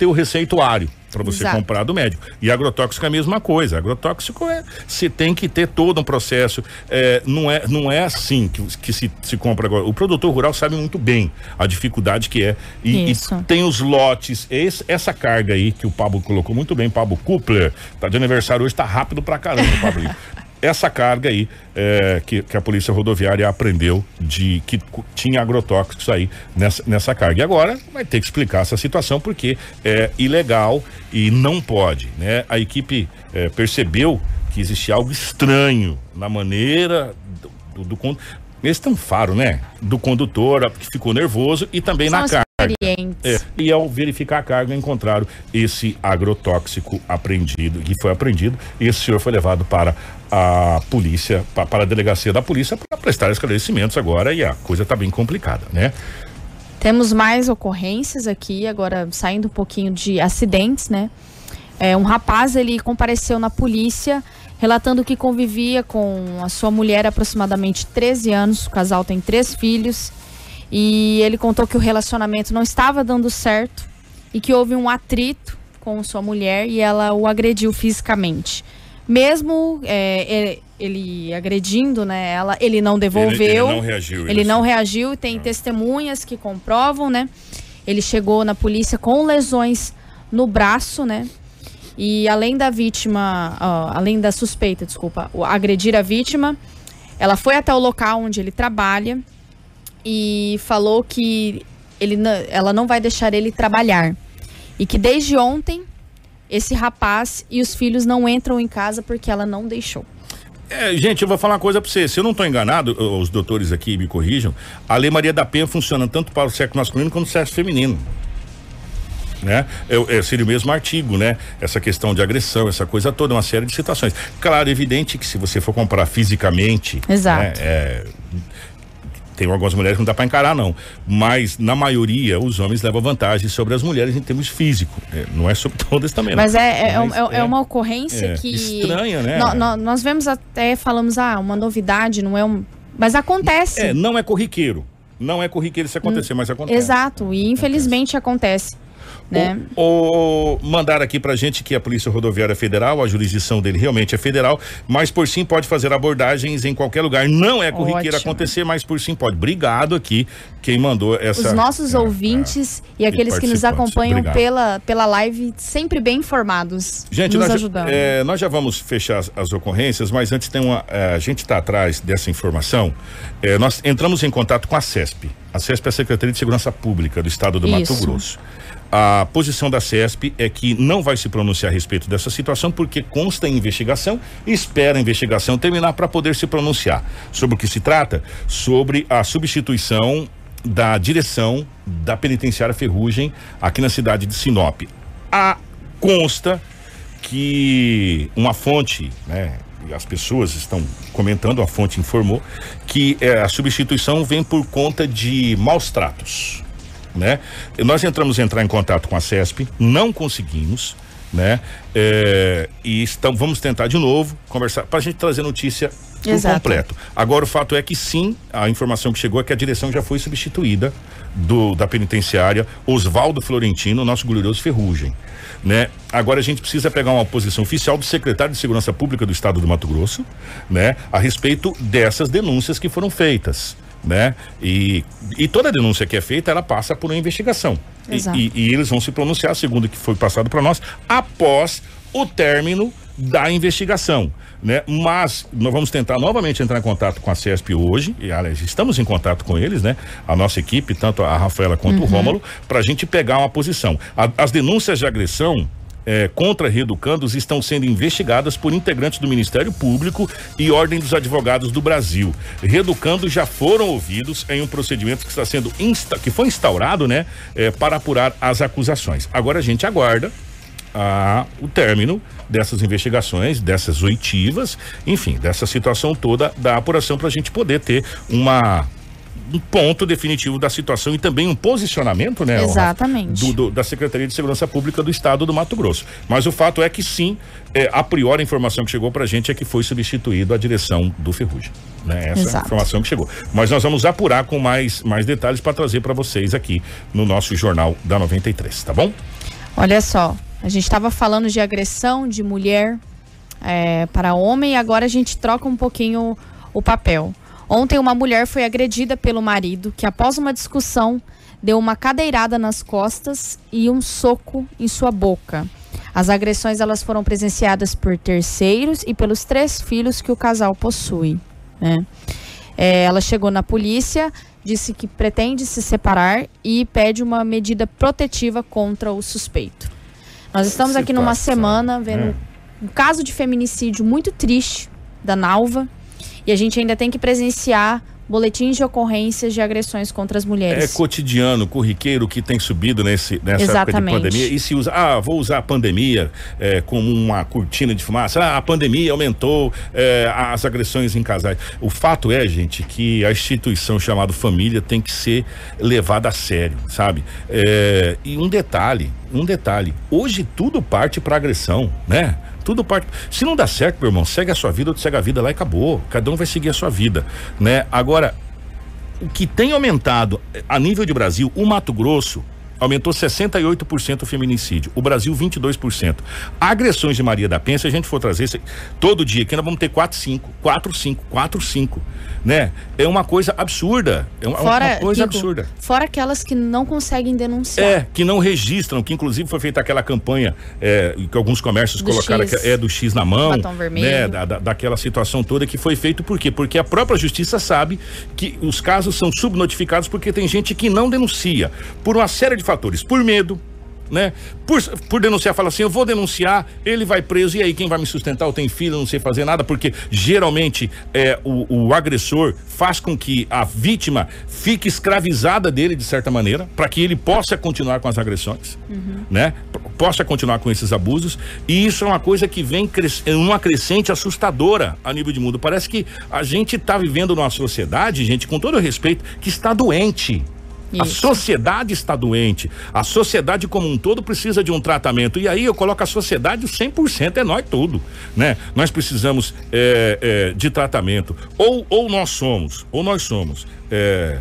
ter o receituário para você Exato. comprar do médico. E agrotóxico é a mesma coisa. Agrotóxico é você tem que ter todo um processo. É, não é não é assim que, que se, se compra agora. O produtor rural sabe muito bem a dificuldade que é e, e tem os lotes. Esse- essa carga aí que o Pablo colocou muito bem, Pablo Kupler, tá de aniversário hoje, tá rápido pra caramba, Pablo. Essa carga aí é, que, que a polícia rodoviária aprendeu de que tinha agrotóxicos aí nessa, nessa carga. E agora vai ter que explicar essa situação porque é ilegal e não pode, né? A equipe é, percebeu que existia algo estranho na maneira do, do, do tem um faro, né? Do condutor que ficou nervoso e também São na carga. experientes. É, e ao verificar a carga, encontraram esse agrotóxico apreendido, que foi apreendido, e esse senhor foi levado para a polícia, pa- para a delegacia da polícia, para prestar esclarecimentos agora, e a coisa está bem complicada, né? Temos mais ocorrências aqui, agora saindo um pouquinho de acidentes, né? É, um rapaz, ele compareceu na polícia relatando que convivia com a sua mulher há aproximadamente 13 anos, o casal tem três filhos, e ele contou que o relacionamento não estava dando certo e que houve um atrito com sua mulher e ela o agrediu fisicamente. Mesmo é, ele, agredindo, né, ela, ele não devolveu. Ele, ele não reagiu. Ele não assim. reagiu, tem testemunhas que comprovam, né? Ele chegou na polícia com lesões no braço, né? E além da vítima, ó, além da suspeita, desculpa, agredir a vítima, ela foi até o local onde ele trabalha e falou que ele, ela não vai deixar ele trabalhar. E que desde ontem, esse rapaz e os filhos não entram em casa porque ela não deixou. É, gente, eu vou falar uma coisa pra você. Se eu não estou enganado, os doutores aqui me corrijam, a Lei Maria da Penha funciona tanto para o sexo masculino quanto o sexo feminino. Né? É, é, seria o mesmo artigo, né? Essa questão de agressão, essa coisa toda, uma série de situações. Claro, evidente que se você for comparar fisicamente. Exato. né, é, tem algumas mulheres que não dá para encarar, não. Mas, na maioria, os homens levam vantagem sobre as mulheres em termos físicos. É, não é sobre todas também, não. Mas é, é, Mas é- é uma ocorrência é, que. estranha, né? nó- nó- nós vemos até, falamos, ah, uma novidade, não é um. Mas acontece. É, não é corriqueiro. Não é corriqueiro isso acontecer, mas acontece. Exato, e infelizmente acontece. Né? O, o- mandar aqui pra gente que a Polícia Rodoviária Federal, a jurisdição dele realmente é federal, mas por sim pode fazer abordagens em qualquer lugar. Não é corriqueiro Ótimo. acontecer, mas por sim pode. Obrigado aqui quem mandou essa. Os nossos é, ouvintes e aqueles que nos acompanham Obrigado. pela, pela live, sempre bem informados. Gente, nos nós, ajudando. é, nós já vamos fechar as, as ocorrências, mas antes tem uma. é, a gente está atrás dessa informação. É, nós entramos em contato com a CESP. A CESP é a Secretaria de Segurança Pública do Estado do Mato Isso. Grosso. A posição da CESP é que não vai se pronunciar a respeito dessa situação, porque consta em investigação e espera a investigação terminar para poder se pronunciar. Sobre o que se trata? Sobre a substituição da direção da penitenciária Ferrugem aqui na cidade de Sinop. A consta que uma fonte, né, as pessoas estão comentando, a fonte informou que eh, a substituição vem por conta de maus tratos, né? Nós entramos entrar em contato com a CESP, não conseguimos, né? Eh, e estão, vamos tentar de novo conversar para a gente trazer notícia por Exato. completo. Agora o fato é que sim, a informação que chegou é que a direção já foi substituída do da penitenciária Oswaldo Florentino, nosso glorioso Ferrugem, né? Agora a gente precisa pegar uma posição oficial do secretário de Segurança Pública do Estado do Mato Grosso, né, a respeito dessas denúncias que foram feitas, né? E, e toda denúncia que é feita, ela passa por uma investigação. E- Exato. E, e eles vão se pronunciar, segundo o que foi passado para nós, após o término da investigação, né? Mas nós vamos tentar novamente entrar em contato com a CESP hoje, e aliás, estamos em contato com eles, né? A nossa equipe, tanto a Rafaela quanto o Rômulo, para a gente pegar uma posição. A- as denúncias de agressão eh, contra reeducandos estão sendo investigadas por integrantes do Ministério Público e Ordem dos Advogados do Brasil. Reeducandos já foram ouvidos em um procedimento que está sendo insta que foi instaurado, né, eh, para apurar as acusações. Agora a gente aguarda a- o término dessas investigações, dessas oitivas, enfim, dessa situação toda da apuração para a gente poder ter uma um ponto definitivo da situação e também um posicionamento, né? Exatamente. do- do- da Secretaria de Segurança Pública do Estado do Mato Grosso. Mas o fato é que sim, é, a priori a informação que chegou pra gente é que foi substituído a direção do Ferrugem. Né? Essa é a Exato. informação que chegou. Mas nós vamos apurar com mais, mais detalhes para trazer para vocês aqui no nosso Jornal da 93, tá bom? Olha só, a gente estava falando de agressão de mulher é, para homem e agora a gente troca um pouquinho o papel. Ontem uma mulher foi agredida pelo marido que após uma discussão deu uma cadeirada nas costas e um soco em sua boca. As agressões elas foram presenciadas por terceiros e pelos três filhos que o casal possui. Né? É, ela chegou na polícia, disse que pretende se separar e pede uma medida protetiva contra o suspeito. Nós estamos aqui numa semana vendo é. um caso de feminicídio muito triste da Nalva e a gente ainda tem que presenciar boletins de ocorrências de agressões contra as mulheres. É cotidiano, corriqueiro que tem subido nesse, nessa Exatamente. época de pandemia. E se usa, ah, vou usar a pandemia é, como uma cortina de fumaça. Ah, a pandemia aumentou é, as agressões em casais. O fato é, gente, que a instituição chamada família tem que ser levada a sério, sabe? É, e um detalhe, um detalhe. Hoje tudo parte para agressão, né? Tudo parte. Se não dá certo, meu irmão, segue a sua vida, ou segue a vida lá e acabou. Cada um vai seguir a sua vida, né? Agora, o que tem aumentado eh, a nível de Brasil, o Mato Grosso aumentou 68% o feminicídio, o Brasil 22%. Agressões de Maria da Penha, se a gente for trazer todo dia, aqui nós vamos ter 4, 5, 4, 5, 4, 5 né? É uma coisa absurda. É uma, fora, uma coisa Kiko, absurda. Fora aquelas que não conseguem denunciar. É, que não registram, que inclusive foi feita aquela campanha é, que alguns comércios do colocaram X, que é do X na mão. Batom vermelho. Né? Da, da, daquela situação toda que foi feito por quê? Porque a própria justiça sabe que os casos são subnotificados porque tem gente que não denuncia por uma série de fatores, por medo, né? Por, por denunciar, fala assim, eu vou denunciar, ele vai preso, e aí quem vai me sustentar? Eu tenho filho, não sei fazer nada, porque geralmente é, o, o agressor faz com que a vítima fique escravizada dele de certa maneira, para que ele possa continuar com as agressões, uhum. né? Possa continuar com esses abusos, e isso é uma coisa que vem cres uma crescente assustadora a nível de mundo. Parece que a gente está vivendo numa sociedade, gente, com todo respeito, que está doente. Isso. A sociedade está doente. A sociedade como um todo precisa de um tratamento. E aí eu coloco a sociedade 100% é nós tudo, né? Nós precisamos é, é, de tratamento. Ou, ou nós somos, ou nós somos é,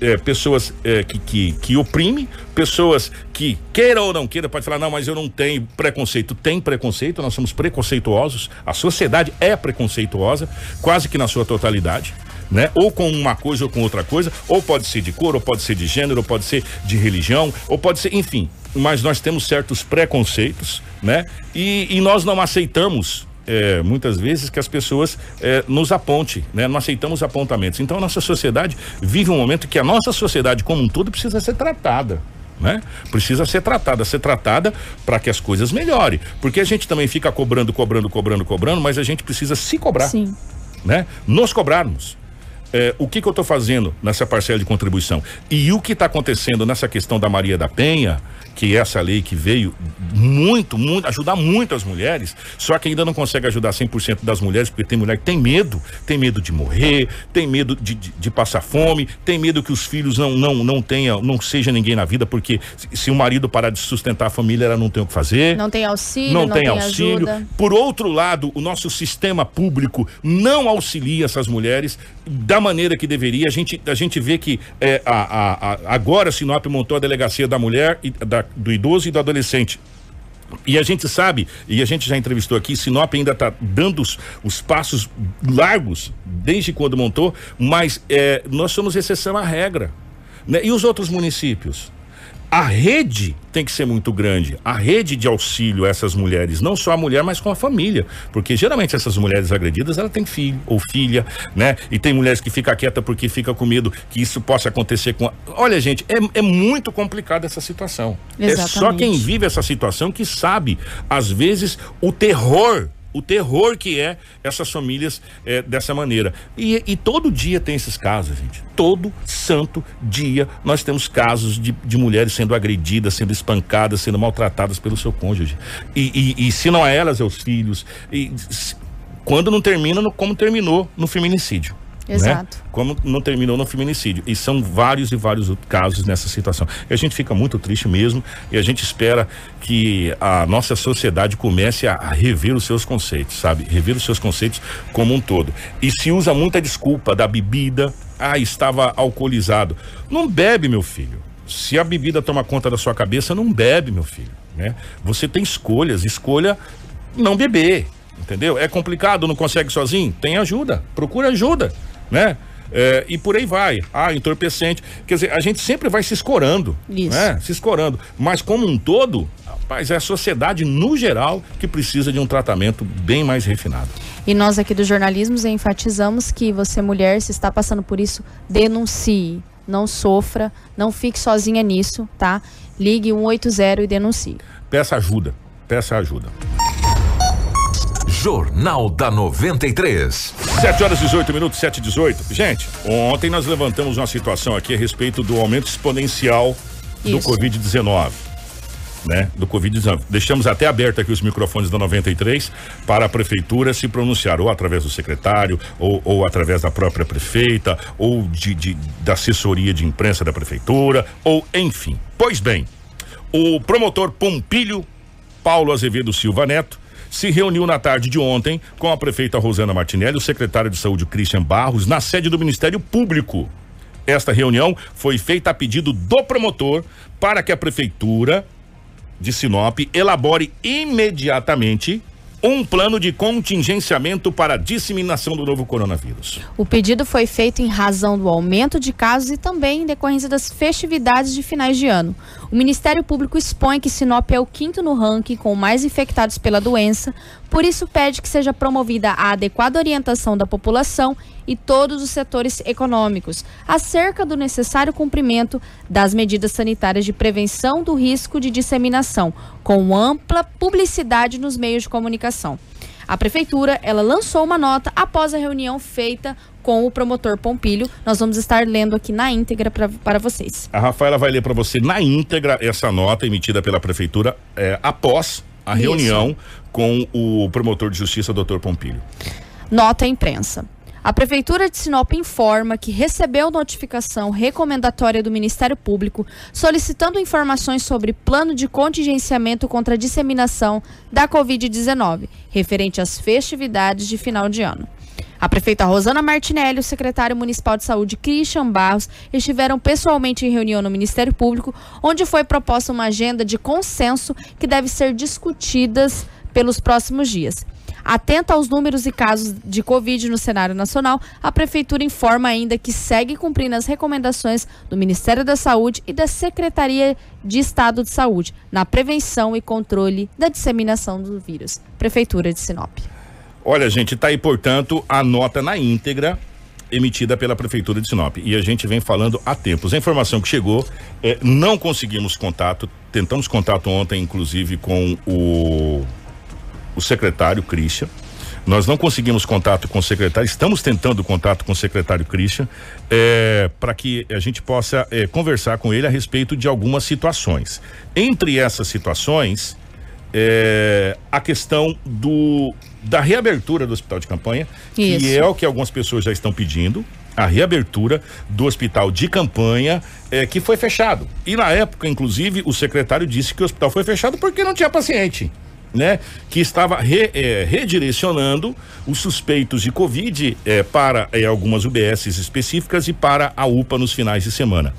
é, pessoas é, que, que, que oprimem, pessoas que, queira ou não queira, pode falar, não, mas eu não tenho preconceito. Tem preconceito, nós somos preconceituosos, a sociedade é preconceituosa, quase que na sua totalidade né? Ou com uma coisa ou com outra coisa, ou pode ser de cor, ou pode ser de gênero, ou pode ser de religião, ou pode ser, enfim. Mas nós temos certos preconceitos, né? E, e nós não aceitamos é, muitas vezes que as pessoas é, nos aponte, né? Não aceitamos apontamentos. Então a nossa sociedade vive um momento que a nossa sociedade como um todo precisa ser tratada. Né? Precisa ser tratada, ser tratada para que as coisas melhorem. Porque a gente também fica cobrando, cobrando, cobrando, cobrando, mas a gente precisa se cobrar. Sim. Né? Nos cobrarmos é, o que, que eu estou fazendo nessa parcela de contribuição e o que está acontecendo nessa questão da Maria da Penha, que essa lei que veio muito, muito, ajudar muito as mulheres, só que ainda não consegue ajudar 100% das mulheres, porque tem mulher que tem medo, tem medo de morrer, tem medo de, de, de, passar fome, tem medo que os filhos não, não, não tenham, não seja ninguém na vida, porque se, se o marido parar de sustentar a família, ela não tem o que fazer. Não tem auxílio, não, não tem, tem, auxílio. Ajuda. Por outro lado, o nosso sistema público não auxilia essas mulheres da maneira que deveria. A gente, a gente vê que é, a, a, a, agora Sinop montou a delegacia da mulher e da, do idoso e do adolescente. E a gente sabe, e a gente já entrevistou aqui, Sinop ainda está dando os, os, passos largos desde quando montou, mas é, nós somos exceção à regra. Né? E os outros municípios? A rede tem que ser muito grande. A rede de auxílio a essas mulheres, não só a mulher, mas com a família. Porque geralmente essas mulheres agredidas, ela tem filho ou filha, né? E tem mulheres que ficam quieta porque fica com medo que isso possa acontecer com. A... Olha, gente, é, é muito complicada essa situação. Exatamente. É só quem vive essa situação que sabe, às vezes, o terror o terror que é essas famílias é, dessa maneira. E, e, todo dia tem esses casos, gente. Todo santo dia nós temos casos de, de mulheres sendo agredidas, sendo espancadas, sendo maltratadas pelo seu cônjuge. E, e, e se não é elas, é os filhos. E se, quando não termina no, como terminou no feminicídio. Né? Exato. Né? Como não terminou no feminicídio. E são vários e vários casos nessa situação. E a gente fica muito triste mesmo e a gente espera que a nossa sociedade comece a, a rever os seus conceitos, sabe? Rever os seus conceitos como um todo. E se usa muita desculpa da bebida, ah, estava alcoolizado. Não bebe, meu filho Se a bebida toma conta da sua cabeça, não bebe, meu filho, né? Você tem escolhas, escolha não beber, entendeu? É complicado, não consegue sozinho? Tem ajuda, procura ajuda, né? É, e por aí vai. Ah, entorpecente. Quer dizer, a gente sempre vai se escorando. Isso. Né? Se escorando. Mas como um todo, rapaz, é a sociedade no geral que precisa de um tratamento bem mais refinado. E nós aqui do jornalismo enfatizamos que você, mulher, se está passando por isso, denuncie. Não sofra, não fique sozinha nisso, tá? Ligue 180 e denuncie. Peça ajuda. Peça ajuda. Jornal da 93. 7 horas 18 minutos, 7 e 18. Gente, ontem nós levantamos uma situação aqui a respeito do aumento exponencial Isso. do Covid-19. Né, do Covid-19. Deixamos até aberto aqui os microfones da 93 para a prefeitura se pronunciar, ou através do secretário, ou, ou através da própria prefeita, ou de, de, da assessoria de imprensa da prefeitura, ou enfim. Pois bem, o promotor Pompilho Paulo Azevedo Silva Neto se reuniu na tarde de ontem com a prefeita Rosana Martinelli, o secretário de saúde Christian Barros, na sede do Ministério Público. Esta reunião foi feita a pedido do promotor para que a prefeitura de Sinop elabore imediatamente um plano de contingenciamento para a disseminação do novo coronavírus. O pedido foi feito em razão do aumento de casos e também em decorrência das festividades de finais de ano. O Ministério Público expõe que Sinop é o quinto no ranking com mais infectados pela doença, por isso pede que seja promovida a adequada orientação da população e todos os setores econômicos acerca do necessário cumprimento das medidas sanitárias de prevenção do risco de disseminação, com ampla publicidade nos meios de comunicação. A prefeitura, ela lançou uma nota após a reunião feita com o promotor Pompilho. Nós vamos estar lendo aqui na íntegra para vocês. A Rafaela vai ler para você na íntegra essa nota emitida pela prefeitura é, após a Isso. reunião com o promotor de justiça, doutor Pompilho. Nota à imprensa. A Prefeitura de Sinop informa que recebeu notificação recomendatória do Ministério Público solicitando informações sobre plano de contingenciamento contra a disseminação da Covid-19, referente às festividades de final de ano. A prefeita Rosana Martinelli e o secretário municipal de saúde Christian Barros estiveram pessoalmente em reunião no Ministério Público, onde foi proposta uma agenda de consenso que deve ser discutidas pelos próximos dias. Atenta aos números e casos de Covid no cenário nacional, a Prefeitura informa ainda que segue cumprindo as recomendações do Ministério da Saúde e da Secretaria de Estado de Saúde na prevenção e controle da disseminação do vírus. Prefeitura de Sinop. Olha, gente, tá aí, portanto, a nota na íntegra emitida pela Prefeitura de Sinop. E a gente vem falando há tempos. A informação que chegou, é, não conseguimos contato, tentamos contato ontem, inclusive, com o o secretário Christian. Nós não conseguimos contato com o secretário, estamos tentando contato com o secretário Christian é, para que a gente possa é, conversar com ele a respeito de algumas situações. Entre essas situações, é, a questão do da reabertura do hospital de campanha, Isso. que é o que algumas pessoas já estão pedindo, a reabertura do hospital de campanha é, que foi fechado. E na época, inclusive, o secretário disse que o hospital foi fechado porque não tinha paciente né, que estava re, é, redirecionando os suspeitos de Covid é, para é, algumas UBSs específicas e para a UPA nos finais de semana.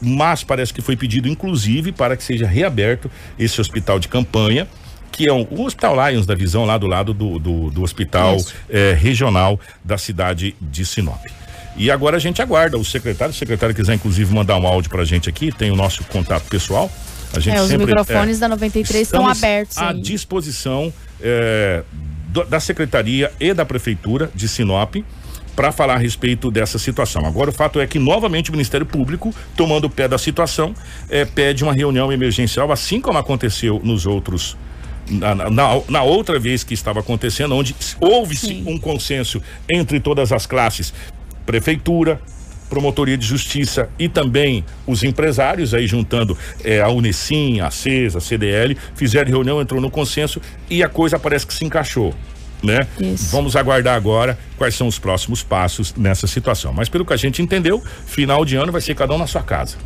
Mas parece que foi pedido, inclusive, para que seja reaberto esse hospital de campanha que é um, o Hospital Lions da Visão, lá do lado do, do, do hospital regional da cidade de Sinop. E agora a gente aguarda o secretário, se o secretário quiser inclusive mandar um áudio pra gente aqui, tem o nosso contato pessoal, a gente é, os sempre, microfones é, da 93 estão abertos. À aí. disposição é, do, da Secretaria e da Prefeitura de Sinop para falar a respeito dessa situação. Agora, o fato é que, novamente, o Ministério Público, tomando o pé da situação, é, pede uma reunião emergencial, assim como aconteceu nos outros. Na, na, na outra vez que estava acontecendo, onde houve-se um consenso entre todas as classes, prefeitura, Promotoria de Justiça e também os empresários, aí juntando é, a Unicim, a CESA, a CDL, fizeram reunião, entrou no consenso e a coisa parece que se encaixou. Né? Vamos aguardar agora quais são os próximos passos nessa situação. Mas pelo que a gente entendeu, final de ano vai ser cada um na sua casa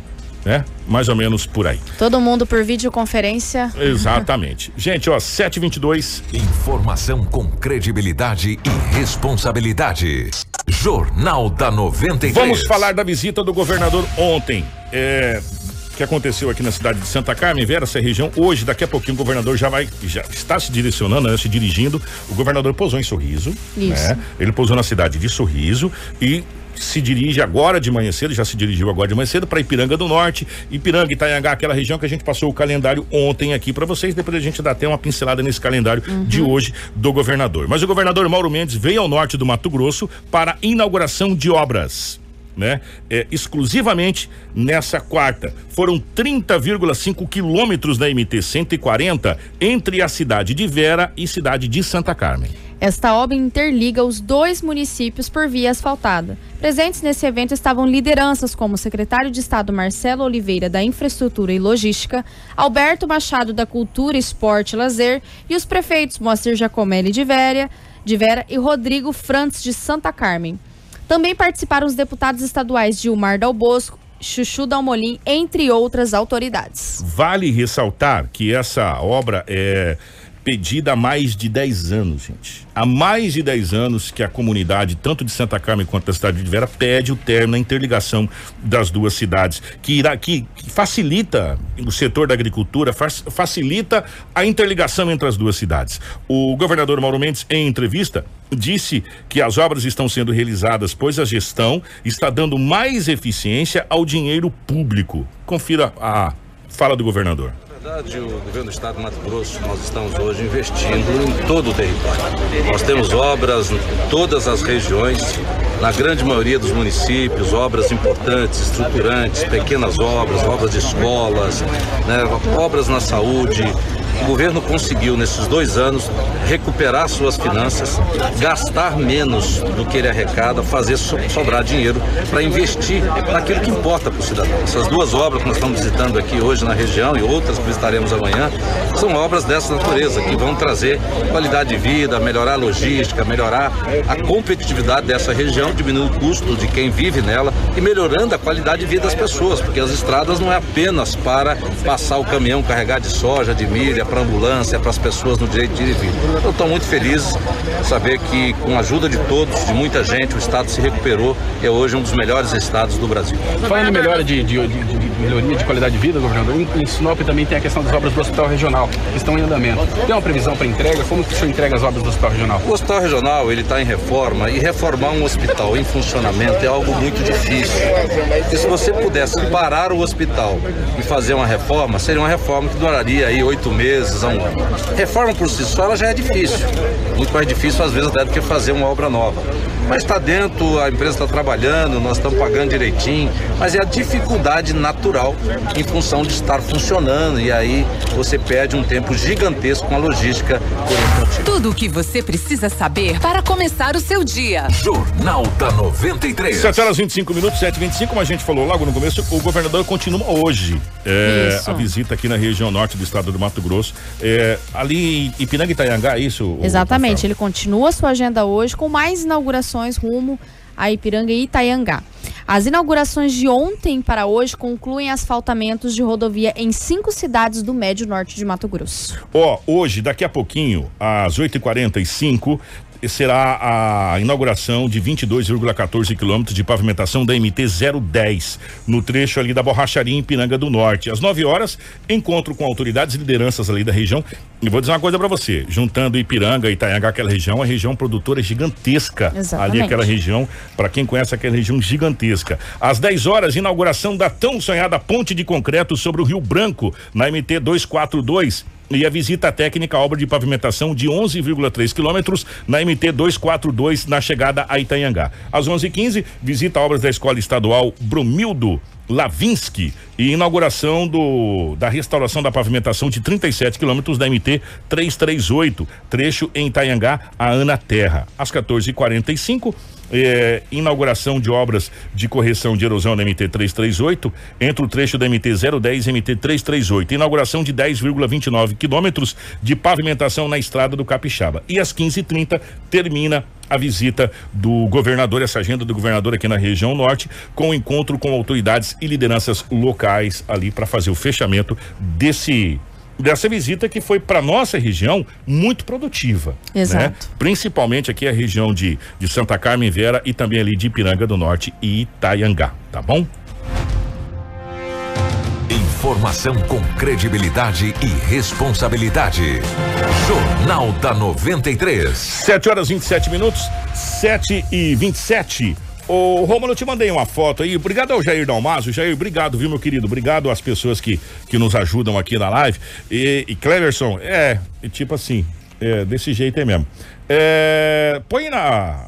né? Mais ou menos por aí. Todo mundo por videoconferência. Exatamente. Gente, ó, 722. Informação com credibilidade e responsabilidade. Jornal da 93. Vamos falar da visita do governador ontem. É, que aconteceu aqui na cidade de Santa Carmen, Vera, essa região, hoje, daqui a pouquinho, o governador já vai, já está se direcionando, né, se dirigindo. O governador pousou em Sorriso, Isso. né? Ele pousou na cidade de Sorriso e se dirige agora de manhã cedo, já se dirigiu agora de manhã cedo para Ipiranga do Norte, Ipiranga, Itanhangá, aquela região que a gente passou o calendário ontem aqui para vocês, depois a gente dá até uma pincelada nesse calendário uhum. de hoje do governador. Mas o governador Mauro Mendes veio ao norte do Mato Grosso para inauguração de obras né? É, exclusivamente nessa quarta. Foram 30,5 quilômetros da MT 140 entre a cidade de Vera e cidade de Santa Carmen. Esta obra interliga os dois municípios por via asfaltada. Presentes nesse evento estavam lideranças como o secretário de Estado Marcelo Oliveira da Infraestrutura e Logística, Alberto Machado da Cultura, Esporte e Lazer e os prefeitos Moacir Giacomelli de Vera, de Vera e Rodrigo Frantz de Santa Carmen. Também participaram os deputados estaduais Gilmar Dal Bosco, Chuchu Dalmolin, entre outras autoridades. Vale ressaltar que essa obra é pedida há mais de 10 anos, gente. Há mais de 10 anos que a comunidade, tanto de Santa Carmen quanto da cidade de Vera, pede o término, a interligação das duas cidades, que irá que, que facilita o setor da agricultura, faz, facilita a interligação entre as duas cidades. O governador Mauro Mendes, em entrevista, disse que as obras estão sendo realizadas, pois a gestão está dando mais eficiência ao dinheiro público. Confira a fala do governador verdade, o governo do estado do Mato Grosso, nós estamos hoje investindo em todo o território. Nós temos obras em todas as regiões, na grande maioria dos municípios, obras importantes, estruturantes, pequenas obras, obras de escolas, né, obras na saúde, o governo conseguiu, nesses dois anos, recuperar suas finanças, gastar menos do que ele arrecada, fazer sobrar dinheiro para investir naquilo que importa para o cidadão. Essas duas obras que nós estamos visitando aqui hoje na região e outras que visitaremos amanhã, são obras dessa natureza, que vão trazer qualidade de vida, melhorar a logística, melhorar a competitividade dessa região, diminuir o custo de quem vive nela e melhorando a qualidade de vida das pessoas, porque as estradas não é apenas para passar o caminhão carregar de soja, de milho, para ambulância, para as pessoas no direito de ir e vir. Eu estou muito feliz saber que, com a ajuda de todos, de muita gente, o Estado se recuperou e é hoje um dos melhores estados do Brasil. Falando de, de, de, de melhoria de qualidade de vida, governador, em Sinop também tem a questão das obras do Hospital Regional, que estão em andamento. Tem uma previsão para entrega? Como que o senhor entrega as obras do Hospital Regional? O Hospital Regional ele está em reforma e reformar um hospital em funcionamento é algo muito difícil. E se você pudesse parar o hospital e fazer uma reforma, seria uma reforma que duraria aí oito meses meses a um ano. Reforma por si só ela já é difícil, muito mais difícil às vezes até do que fazer uma obra nova. Mas está dentro, a empresa está trabalhando, nós estamos pagando direitinho, mas é a dificuldade natural em função de estar funcionando e aí você perde um tempo gigantesco com a logística por esse Tudo o que você precisa saber para começar o seu dia. Jornal da 93. 7 horas 25 minutos, 7 25 como a gente falou logo no começo, o governador continua hoje é, a visita aqui na região norte do estado do Mato Grosso. É, ali em Ipiranga e Itaiangá, é isso? Exatamente, ele continua a sua agenda hoje com mais inaugurações rumo a Ipiranga e Itaiangá. As inaugurações de ontem para hoje concluem asfaltamentos de rodovia em cinco cidades do médio norte de Mato Grosso. Ó, oh, hoje, daqui a pouquinho, às 8h45, será a inauguração de 22,14 quilômetros de pavimentação da MT 010 no trecho ali da Borracharia em Piranga do Norte. Às 9 horas, encontro com autoridades e lideranças ali da região. E vou dizer uma coisa para você, juntando Ipiranga e Itaianga, aquela região, a região produtora gigantesca. Exatamente. Ali aquela região, para quem conhece aquela região gigantesca. Às 10 horas, inauguração da tão sonhada ponte de concreto sobre o Rio Branco na MT 242 e a visita técnica à obra de pavimentação de 11,3 quilômetros na MT 242 na chegada a Itanhangá. Às 11:15 visita obras da Escola Estadual Brumildo Lavinsky e inauguração do da restauração da pavimentação de 37 quilômetros da MT 338, trecho em Itanhangá a Ana Terra. Às 14h45 eh, inauguração de obras de correção de erosão na MT 338 entre o trecho da MT 010 e MT 338. Inauguração de 10,29 quilômetros de pavimentação na estrada do Capixaba. E às 15h30 termina a visita do governador, essa agenda do governador aqui na região norte, com o encontro com autoridades e lideranças locais ali para fazer o fechamento desse dessa visita que foi para nossa região muito produtiva. Né? Exato. Né? Principalmente aqui a região de, de Santa Carmen Vera e também ali de Ipiranga do Norte e Itaiangá, tá bom? Informação com credibilidade e responsabilidade. Jornal da 93. 7 horas 27 minutos, 7 e 27. Ô, Romulo, eu te mandei uma foto aí. Obrigado ao Jair Dalmaso. Jair, obrigado, viu, meu querido? Obrigado às pessoas que, que nos ajudam aqui na live. E, e Cleverson, é, tipo assim, é, desse jeito aí mesmo. É, põe na.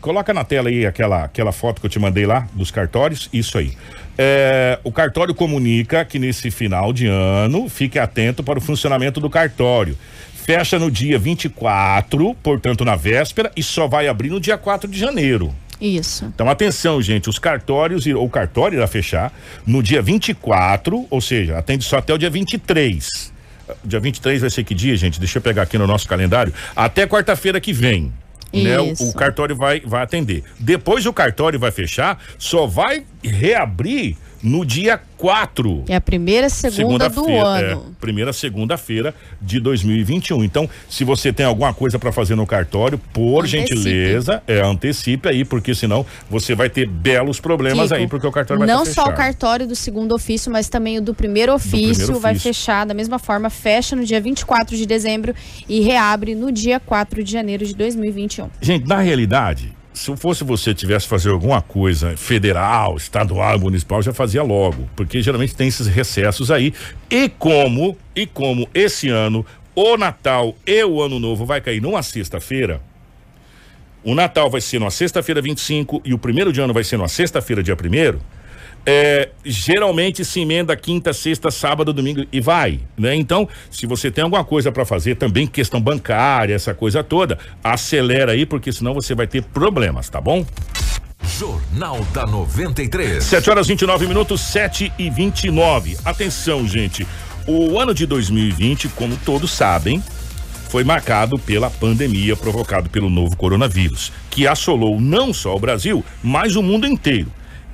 Coloca na tela aí aquela, aquela foto que eu te mandei lá dos cartórios. Isso aí. É, o cartório comunica que nesse final de ano, fique atento para o funcionamento do cartório. Fecha no dia 24, portanto na véspera, e só vai abrir no dia 4 de janeiro. Isso. Então, atenção, gente, os cartórios, ou o cartório irá fechar no dia 24, ou seja, atende só até o dia 23. Dia 23 vai ser que dia, gente? Deixa eu pegar aqui no nosso calendário. Até quarta-feira que vem. Né? O, o, cartório vai, vai atender. Depois o cartório vai fechar, só vai reabrir no dia 4. É a primeira segunda, segunda do ano. É, primeira segunda-feira de 2021. Então, se você tem alguma coisa para fazer no cartório, por antecipe. gentileza, é, antecipe aí, porque senão você vai ter belos problemas Kiko, aí, porque o cartório vai Não só o cartório do segundo ofício, mas também o do primeiro ofício, do primeiro ofício vai fechar da mesma forma, fecha no dia 24 de dezembro e reabre no dia 4 de janeiro de 2021. Gente, na realidade, se fosse você tivesse fazer alguma coisa federal, estadual, municipal, já fazia logo, porque geralmente tem esses recessos aí. E como, e como esse ano o Natal e o Ano Novo vai cair numa sexta-feira, o Natal vai ser numa sexta-feira 25 e o primeiro de ano vai ser numa sexta-feira, dia primeiro é, geralmente se emenda quinta, sexta, sábado, domingo e vai, né? Então, se você tem alguma coisa para fazer, também questão bancária, essa coisa toda, acelera aí, porque senão você vai ter problemas, tá bom? Jornal da 93. 7 horas 29 minutos, 7 e 29. Atenção, gente. O ano de 2020, como todos sabem, foi marcado pela pandemia provocada pelo novo coronavírus, que assolou não só o Brasil, mas o mundo inteiro.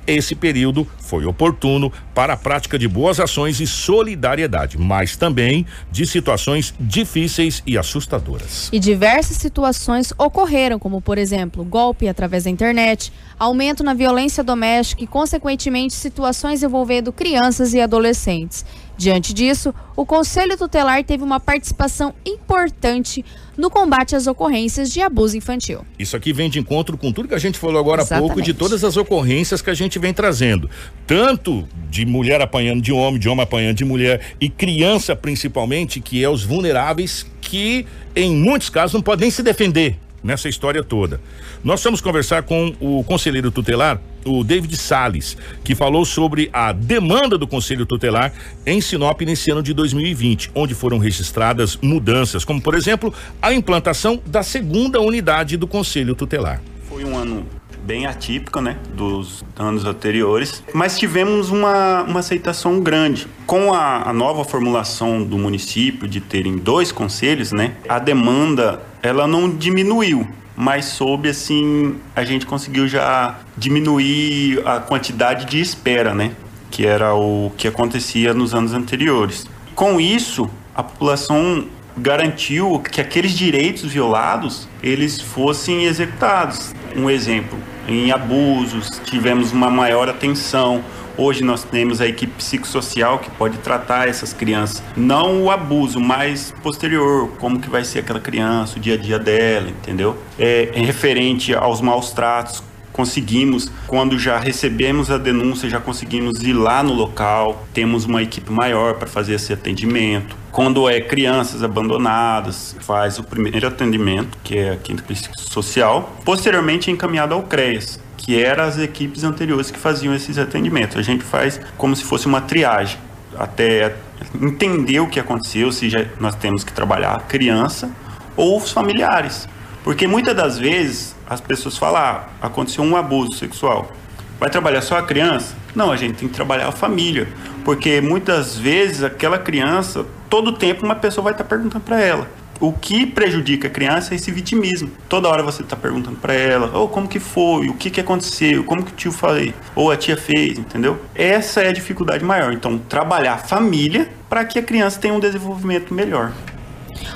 Esse período foi oportuno para a prática de boas ações e solidariedade, mas também de situações difíceis e assustadoras. E diversas situações ocorreram, como por exemplo, golpe através da internet, aumento na violência doméstica e, consequentemente, situações envolvendo crianças e adolescentes. Diante disso, o Conselho Tutelar teve uma participação importante no combate às ocorrências de abuso infantil. Isso aqui vem de encontro com tudo que a gente falou agora há pouco, de todas as ocorrências que a gente vem trazendo. Tanto de mulher apanhando de homem, de homem apanhando de mulher, e criança principalmente, que é os vulneráveis que, em muitos casos, não podem nem se defender nessa história toda. Nós vamos conversar com o conselheiro tutelar, o David Sales, que falou sobre a demanda do Conselho Tutelar em Sinop nesse ano de 2020, onde foram registradas mudanças, como por exemplo, a implantação da segunda unidade do Conselho Tutelar. Foi um ano bem atípico, né, dos anos anteriores, mas tivemos uma, uma aceitação grande. Com a, a nova formulação do município de terem dois conselhos, né, a demanda ela não diminuiu, mas soube assim, a gente conseguiu já diminuir a quantidade de espera, né? Que era o que acontecia nos anos anteriores. Com isso, a população garantiu que aqueles direitos violados eles fossem executados. Um exemplo, em abusos, tivemos uma maior atenção Hoje nós temos a equipe psicossocial que pode tratar essas crianças, não o abuso, mas posterior, como que vai ser aquela criança, o dia a dia dela, entendeu? É, é referente aos maus tratos, conseguimos, quando já recebemos a denúncia, já conseguimos ir lá no local, temos uma equipe maior para fazer esse atendimento. Quando é crianças abandonadas, faz o primeiro atendimento, que é a quinta social, posteriormente é encaminhado ao CREAS, que eram as equipes anteriores que faziam esses atendimentos. A gente faz como se fosse uma triagem, até entender o que aconteceu, se já nós temos que trabalhar a criança ou os familiares. Porque muitas das vezes as pessoas falam, ah, aconteceu um abuso sexual. Vai trabalhar só a criança? Não, a gente tem que trabalhar a família. Porque muitas vezes aquela criança, todo tempo uma pessoa vai estar perguntando para ela o que prejudica a criança é esse vitimismo. Toda hora você está perguntando para ela, ou oh, como que foi, o que que aconteceu, como que o tio falei, ou a tia fez, entendeu? Essa é a dificuldade maior. Então, trabalhar a família para que a criança tenha um desenvolvimento melhor.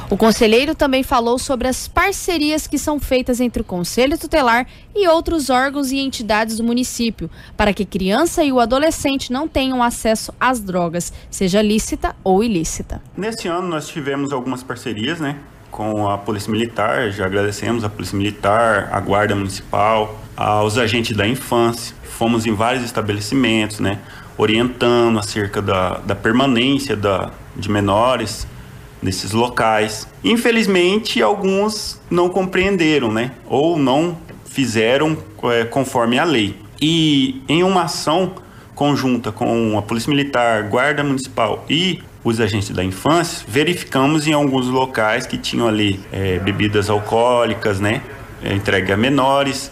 O conselheiro também falou sobre as parcerias que são feitas entre o Conselho Tutelar e outros órgãos e entidades do município, para que criança e o adolescente não tenham acesso às drogas, seja lícita ou ilícita. Nesse ano nós tivemos algumas parcerias, né? Com a Polícia Militar, já agradecemos a Polícia Militar, a Guarda Municipal, aos agentes da infância. Fomos em vários estabelecimentos, né? Orientando acerca da, da permanência da, de menores nesses locais. Infelizmente, alguns não compreenderam, né? Ou não fizeram é, conforme a lei. E em uma ação conjunta com a Polícia Militar, Guarda Municipal e os agentes da infância, verificamos em alguns locais que tinham ali é, bebidas alcoólicas, né? É, entregue a menores,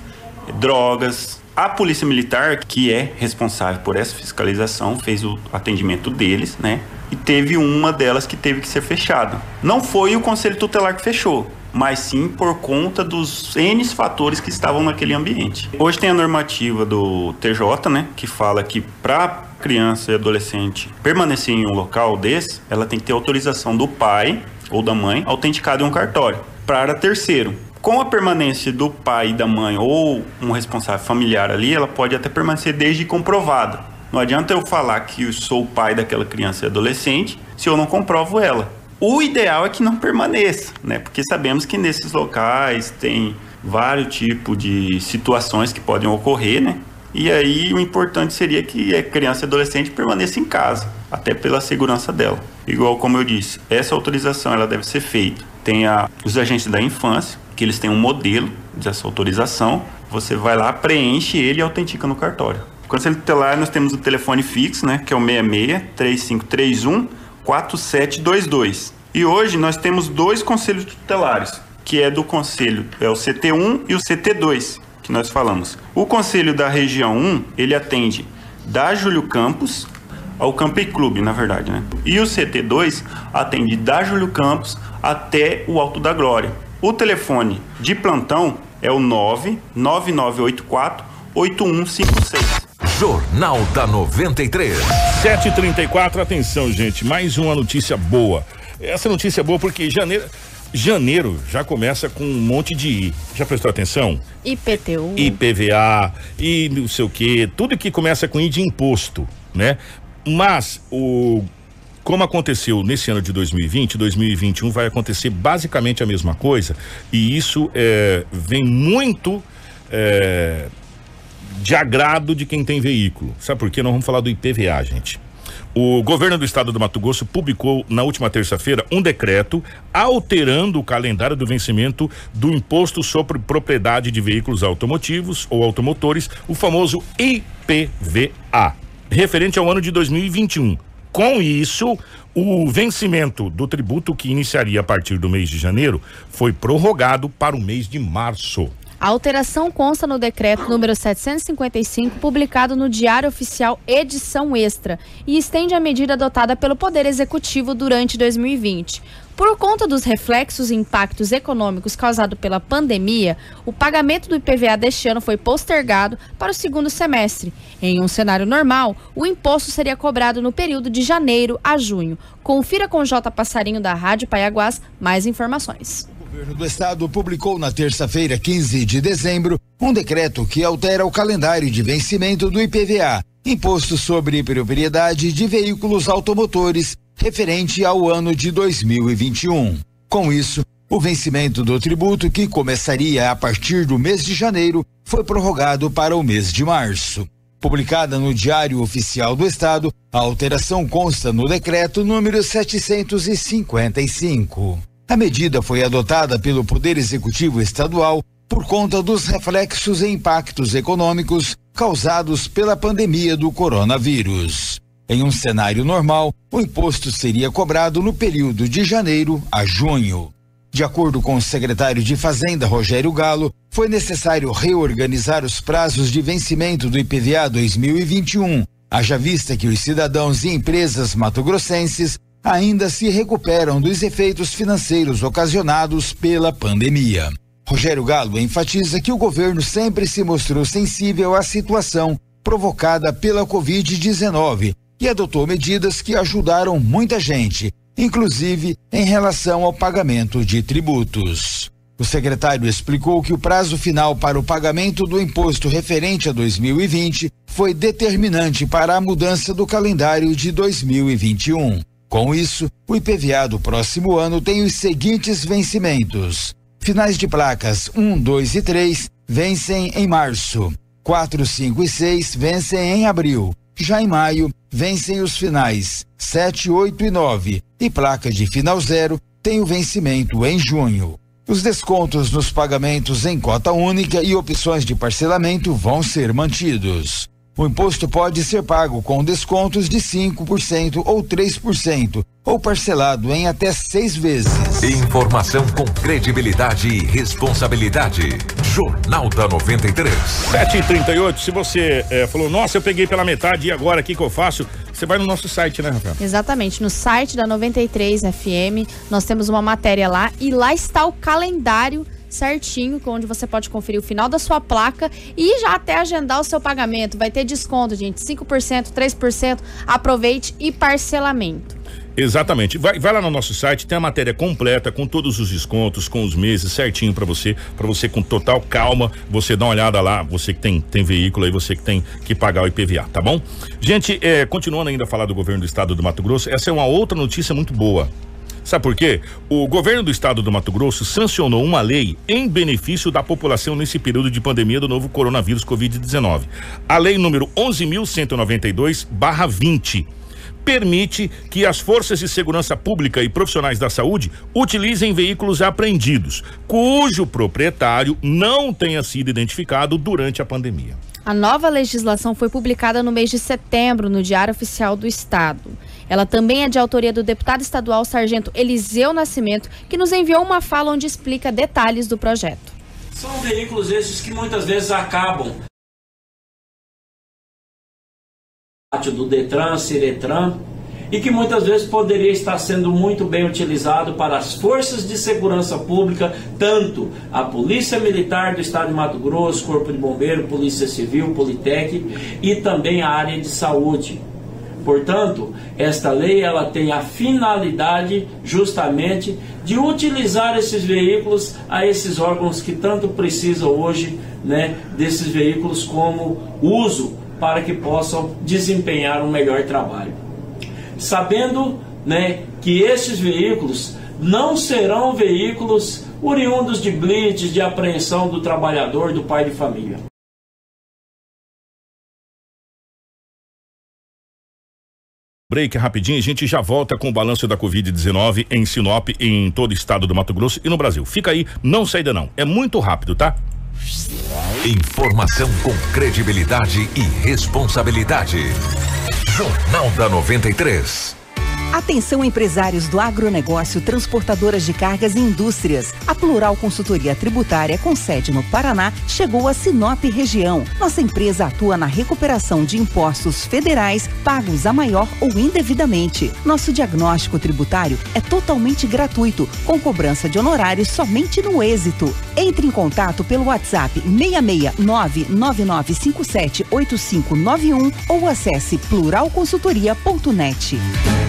drogas. A Polícia Militar, que é responsável por essa fiscalização, fez o atendimento deles, né? E teve uma delas que teve que ser fechada. Não foi o conselho tutelar que fechou, mas sim por conta dos N fatores que estavam naquele ambiente. Hoje tem a normativa do TJ, né, que fala que para criança e adolescente permanecer em um local desse, ela tem que ter autorização do pai ou da mãe autenticado em um cartório. Para terceiro, com a permanência do pai e da mãe ou um responsável familiar ali, ela pode até permanecer desde comprovada. Não adianta eu falar que eu sou o pai daquela criança e adolescente se eu não comprovo ela. O ideal é que não permaneça, né? Porque sabemos que nesses locais tem vários tipos de situações que podem ocorrer, né? E aí o importante seria que a criança e adolescente permaneça em casa, até pela segurança dela. Igual como eu disse, essa autorização ela deve ser feita. Tem a, os agentes da infância, que eles têm um modelo dessa autorização. Você vai lá, preenche ele e autentica no cartório. Conselho Tutelar, nós temos o telefone fixo, né, que é o 66 3531 4722. E hoje nós temos dois conselhos tutelares, que é do conselho, é o CT1 e o CT2, que nós falamos. O conselho da região 1, ele atende da Júlio Campos ao Camping Clube, na verdade, né? E o CT2 atende da Júlio Campos até o Alto da Glória. O telefone de plantão é o 99984 8156. Jornal da 93. 734, atenção, gente. Mais uma notícia boa. Essa notícia é boa porque janeiro. Janeiro já começa com um monte de I. Já prestou atenção? IPTU. IPVA e não sei o que. Tudo que começa com I de imposto, né? Mas o como aconteceu nesse ano de 2020, 2021 vai acontecer basicamente a mesma coisa e isso é, vem muito é, de agrado de quem tem veículo. Sabe por quê? Nós vamos falar do IPVA, gente. O governo do estado do Mato Grosso publicou na última terça-feira um decreto alterando o calendário do vencimento do imposto sobre propriedade de veículos automotivos ou automotores, o famoso IPVA, referente ao ano de 2021. Com isso, o vencimento do tributo que iniciaria a partir do mês de janeiro foi prorrogado para o mês de março. A alteração consta no decreto número 755, publicado no Diário Oficial Edição Extra, e estende a medida adotada pelo Poder Executivo durante 2020. Por conta dos reflexos e impactos econômicos causados pela pandemia, o pagamento do IPVA deste ano foi postergado para o segundo semestre. Em um cenário normal, o imposto seria cobrado no período de janeiro a junho. Confira com J Passarinho da Rádio Paiaguás mais informações. O governo do estado publicou na terça-feira, 15 de dezembro, um decreto que altera o calendário de vencimento do IPVA, Imposto sobre Propriedade de Veículos Automotores, referente ao ano de 2021. Com isso, o vencimento do tributo, que começaria a partir do mês de janeiro, foi prorrogado para o mês de março. Publicada no Diário Oficial do Estado, a alteração consta no decreto número 755. A medida foi adotada pelo Poder Executivo Estadual por conta dos reflexos e impactos econômicos causados pela pandemia do coronavírus. Em um cenário normal, o imposto seria cobrado no período de janeiro a junho. De acordo com o secretário de Fazenda, Rogério Galo, foi necessário reorganizar os prazos de vencimento do IPVA 2021, haja vista que os cidadãos e empresas matogrossenses ainda se recuperam dos efeitos financeiros ocasionados pela pandemia. Rogério Galo enfatiza que o governo sempre se mostrou sensível à situação provocada pela Covid-19 e adotou medidas que ajudaram muita gente, inclusive em relação ao pagamento de tributos. O secretário explicou que o prazo final para o pagamento do imposto referente a 2020 foi determinante para a mudança do calendário de 2021. Com isso, o IPVA do próximo ano tem os seguintes vencimentos: finais de placas 1, 2 e 3 vencem em março, 4, 5 e 6 vencem em abril. Já em maio, vencem os finais 7, 8 e 9 e placa de final zero tem o vencimento em junho. Os descontos nos pagamentos em cota única e opções de parcelamento vão ser mantidos. O imposto pode ser pago com descontos de 5% ou 3%, ou parcelado em até seis vezes. Informação com credibilidade e responsabilidade. Jornal da 93. 7h38, se você é, falou, nossa, eu peguei pela metade e agora o que, que eu faço? Você vai no nosso site, né, Rafael? Exatamente, no site da 93 FM, nós temos uma matéria lá e lá está o calendário certinho, onde você pode conferir o final da sua placa e já até agendar o seu pagamento. Vai ter desconto, gente, 5%, 3%. Aproveite e parcelamento. Exatamente. Vai, vai lá no nosso site, tem a matéria completa com todos os descontos, com os meses certinho para você, para você com total calma, você dá uma olhada lá, você que tem tem veículo aí, você que tem que pagar o IPVA, tá bom? Gente, é, continuando ainda a falar do governo do estado do Mato Grosso, essa é uma outra notícia muito boa. Sabe por quê? O governo do estado do Mato Grosso sancionou uma lei em benefício da população nesse período de pandemia do novo coronavírus Covid-19. A lei número 11.192/20 permite que as forças de segurança pública e profissionais da saúde utilizem veículos apreendidos, cujo proprietário não tenha sido identificado durante a pandemia. A nova legislação foi publicada no mês de setembro no Diário Oficial do Estado. Ela também é de autoria do deputado estadual Sargento Eliseu Nascimento, que nos enviou uma fala onde explica detalhes do projeto. São veículos esses que muitas vezes acabam do Detran, Ciretran, e que muitas vezes poderia estar sendo muito bem utilizado para as forças de segurança pública, tanto a Polícia Militar do Estado de Mato Grosso, Corpo de Bombeiro, Polícia Civil, Politec e também a área de saúde. Portanto, esta lei ela tem a finalidade justamente de utilizar esses veículos a esses órgãos que tanto precisam hoje, né, desses veículos como uso para que possam desempenhar um melhor trabalho. Sabendo, né, que esses veículos não serão veículos oriundos de blitz, de apreensão do trabalhador, do pai de família. Break rapidinho a gente já volta com o balanço da Covid-19 em Sinop, em todo o estado do Mato Grosso e no Brasil. Fica aí, não sai não. É muito rápido, tá? Informação com credibilidade e responsabilidade. Jornal da 93. Atenção empresários do agronegócio, transportadoras de cargas e indústrias. A Plural Consultoria Tributária, com sede no Paraná, chegou a Sinop região. Nossa empresa atua na recuperação de impostos federais pagos a maior ou indevidamente. Nosso diagnóstico tributário é totalmente gratuito, com cobrança de honorários somente no êxito. Entre em contato pelo WhatsApp 66999578591 ou acesse pluralconsultoria.net.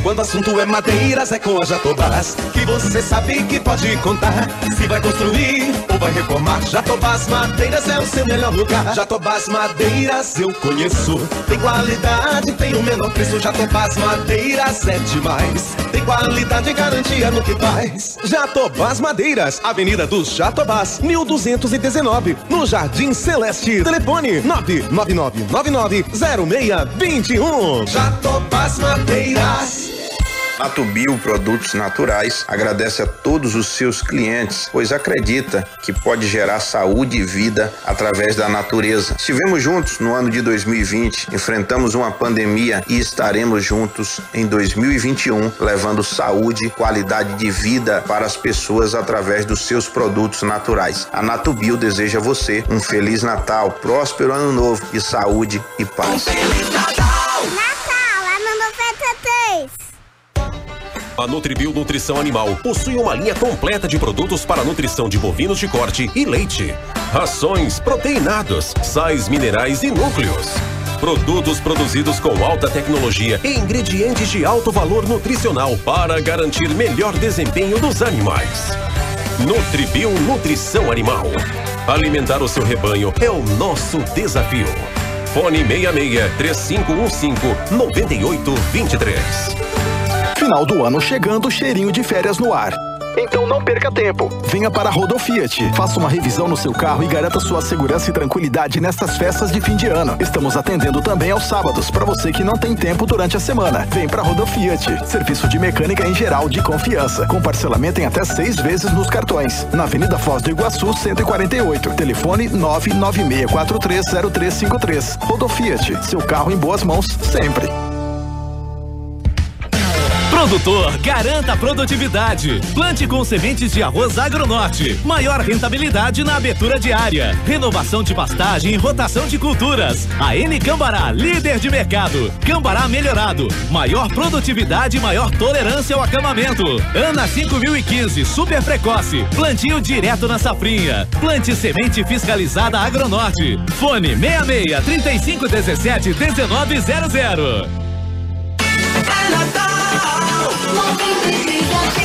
Quando a assunto é madeiras, é com a Jatobás Que você sabe que pode contar. Se vai construir ou vai reformar Jatobás Madeiras é o seu melhor lugar. Jatobás Madeiras eu conheço Tem qualidade, tem o menor preço. Jatobás Madeiras é demais Tem qualidade e garantia no que faz. Jatobás Madeiras, Avenida dos Jatobás 1219, no Jardim Celeste. Telefone 999990621 Jatobás Madeiras Atubio Produtos Naturais agradece a todos os seus clientes, pois acredita que pode gerar saúde e vida através da natureza. Estivemos juntos no ano de 2020, enfrentamos uma pandemia e estaremos juntos em 2021, levando saúde, qualidade de vida para as pessoas através dos seus produtos naturais. A Natubio deseja a você um feliz Natal, próspero ano novo e saúde e paz. A Nutribio Nutrição Animal possui uma linha completa de produtos para nutrição de bovinos de corte e leite. Rações, proteinados, sais minerais e núcleos Produtos produzidos com alta tecnologia e ingredientes de alto valor nutricional para garantir melhor desempenho dos animais. Nutribio Nutrição Animal. Alimentar o seu rebanho é o nosso desafio. Fone 66 3515 9823. Final do ano chegando, cheirinho de férias no ar. Então não perca tempo. Venha para a Rodofiat. Faça uma revisão no seu carro e garanta sua segurança e tranquilidade nestas festas de fim de ano. Estamos atendendo também aos sábados para você que não tem tempo durante a semana. Vem para a Rodofiat. Serviço de mecânica em geral de confiança. Com parcelamento em até seis vezes nos cartões. Na Avenida Foz do Iguaçu, 148. Telefone 996430353. Rodofiat. Seu carro em boas mãos sempre. Produtor, garanta produtividade. Plante com sementes de arroz Agronorte. Maior rentabilidade na abertura diária. Renovação de pastagem e rotação de culturas. A N Cambará, líder de mercado. Cambará melhorado. Maior produtividade e maior tolerância ao acamamento. Ana 5015, super precoce. Plantio direto na safrinha. Plante semente fiscalizada Agronorte. Fone 66 3517 1900. Mami, you.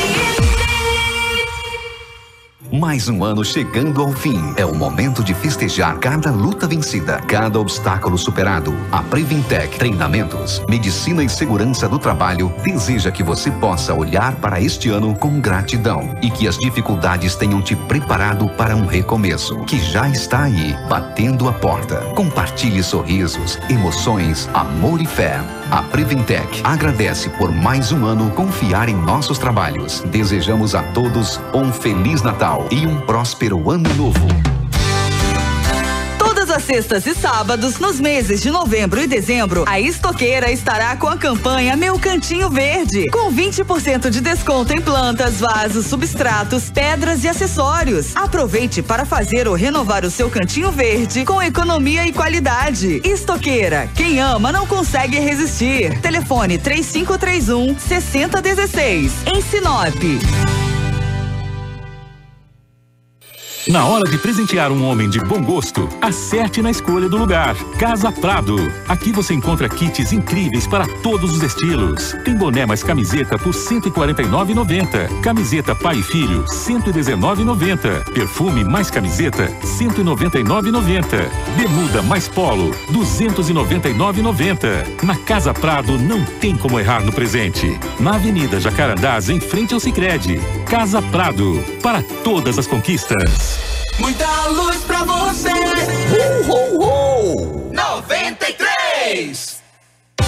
Mais um ano chegando ao fim. É o momento de festejar cada luta vencida, cada obstáculo superado. A Previntec Treinamentos, Medicina e Segurança do Trabalho deseja que você possa olhar para este ano com gratidão e que as dificuldades tenham te preparado para um recomeço que já está aí, batendo a porta. Compartilhe sorrisos, emoções, amor e fé. A Preventec agradece por mais um ano confiar em nossos trabalhos. Desejamos a todos um Feliz Natal e um próspero Ano Novo. Todas as sextas e sábados, nos meses de novembro e dezembro, a Estoqueira estará com a campanha Meu Cantinho Verde, com 20% de desconto em plantas, vasos, substratos, pedras e acessórios. Aproveite para fazer ou renovar o seu cantinho verde com economia e qualidade. Estoqueira, quem ama não consegue resistir. Telefone 3531 6016. Em Sinop. Na hora de presentear um homem de bom gosto, acerte na escolha do lugar. Casa Prado. Aqui você encontra kits incríveis para todos os estilos. Tem boné mais camiseta por R$ 149,90. Camiseta pai e filho, R$ 119,90. Perfume mais camiseta, R$ 199,90. Bermuda mais polo, R$ 299,90. Na Casa Prado não tem como errar no presente. Na Avenida Jacarandás, em frente ao Sicredi. Casa Prado, para todas as conquistas. Muita luz pra você. Uh, uh, uh. 93.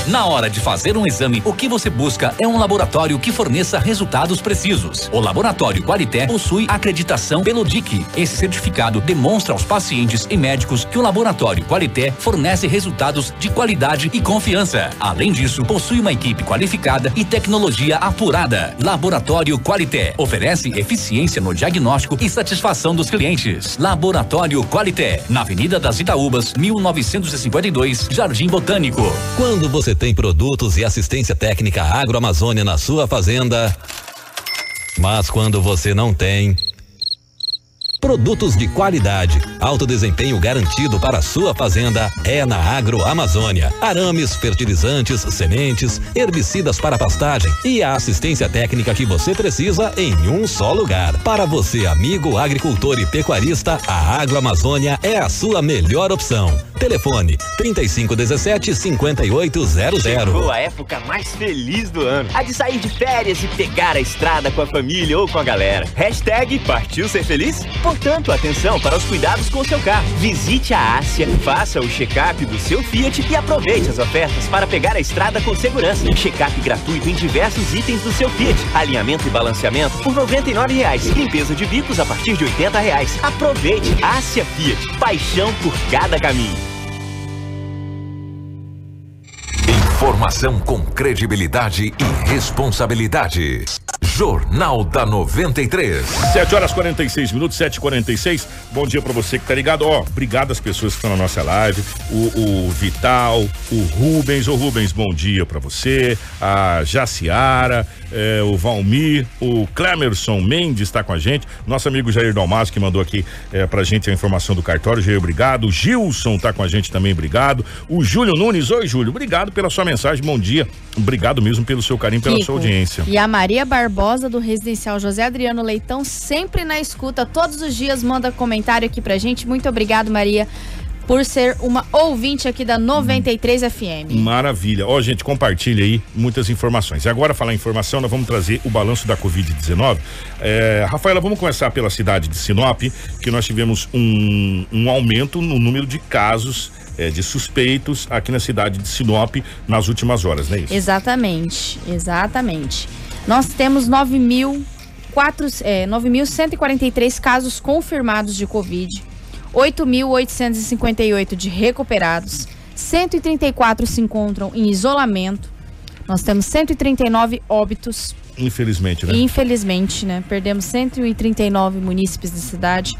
Na hora de fazer um exame, o que você busca é um laboratório que forneça resultados precisos. O Laboratório Qualité possui acreditação pelo DIC. Esse certificado demonstra aos pacientes e médicos que o Laboratório Qualité fornece resultados de qualidade e confiança. Além disso, possui uma equipe qualificada e tecnologia apurada. Laboratório Qualité oferece eficiência no diagnóstico e satisfação dos clientes. Laboratório Qualité, na Avenida das Itaúbas, 1952, Jardim Botânico. Quando você tem produtos e assistência técnica agroamazônia na sua fazenda, mas quando você não tem. Produtos de qualidade, alto desempenho garantido para a sua fazenda é na Agroamazônia. Arames, fertilizantes, sementes, herbicidas para pastagem e a assistência técnica que você precisa em um só lugar. Para você, amigo agricultor e pecuarista, a Agroamazônia é a sua melhor opção. Telefone 3517 5800. Chegou a época mais feliz do ano. A de sair de férias e pegar a estrada com a família ou com a galera. Hashtag partiu ser feliz? Portanto, atenção para os cuidados com seu carro. Visite a Ásia, faça o check-up do seu Fiat e aproveite as ofertas para pegar a estrada com segurança. Check-up gratuito em diversos itens do seu Fiat. Alinhamento e balanceamento por R$ 99,00. Limpeza de bicos a partir de R$ 80,00. Aproveite Ásia Fiat. Paixão por cada caminho. Informação com credibilidade e responsabilidade. Jornal da 93. 7 horas 46 minutos, 7h46. Bom dia pra você que tá ligado. Ó, obrigado às pessoas que estão na nossa live. O, o Vital, o Rubens. Ô Rubens, bom dia pra você. A Jaciara, eh, o Valmir, o Clemerson Mendes está com a gente. Nosso amigo Jair Dalmas que mandou aqui eh, pra gente a informação do cartório. Jair, obrigado. O Gilson tá com a gente também, obrigado. O Júlio Nunes, oi Júlio, obrigado pela sua mensagem, bom dia. Obrigado mesmo pelo seu carinho, pela Kiko. sua audiência. E a Maria Barbosa do Residencial José Adriano Leitão, sempre na escuta, todos os dias manda comentário aqui pra gente. Muito obrigado, Maria, por ser uma ouvinte aqui da 93 FM. Maravilha. Ó, gente, compartilha aí muitas informações. E agora, falar informação, nós vamos trazer o balanço da Covid-19. É, Rafaela, vamos começar pela cidade de Sinop, que nós tivemos um, um aumento no número de casos é, de suspeitos aqui na cidade de Sinop nas últimas horas, não é isso? Exatamente, exatamente. Nós temos 9 mil quatro- é, 9.143 casos confirmados de Covid, 8.858 de recuperados, 134 se encontram em isolamento. Nós temos 139 óbitos. Infelizmente, né? Infelizmente, né? Perdemos 139 munícipes da cidade.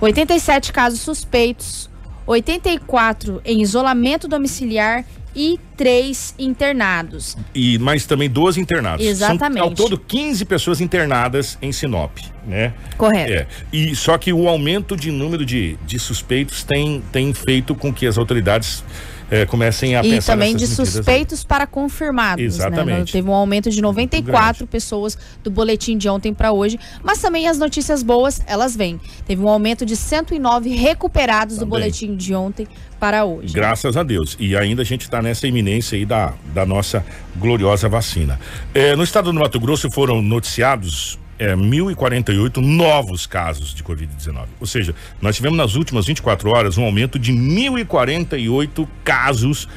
87 casos suspeitos, 84 em isolamento domiciliar e 3 internados. E mais também 12 internados. Exatamente. São, ao todo 15 pessoas internadas em Sinop, né? Correto. É. E só que o aumento de número de, de suspeitos tem, tem feito com que as autoridades eh, comecem a E pensar também de medidas aí. suspeitos para confirmados. Né? Exatamente. Teve um aumento de 94 pessoas do boletim de ontem para hoje. Mas também as notícias boas, elas vêm. Teve um aumento de 109 recuperados do Também. boletim de ontem para hoje. Graças a Deus. E ainda a gente está nessa iminência aí da, da nossa gloriosa vacina. Eh, no estado do Mato Grosso foram noticiados eh, 1.048 novos casos de Covid-19. Ou seja, nós tivemos nas últimas 24 horas um aumento de 1.048 casos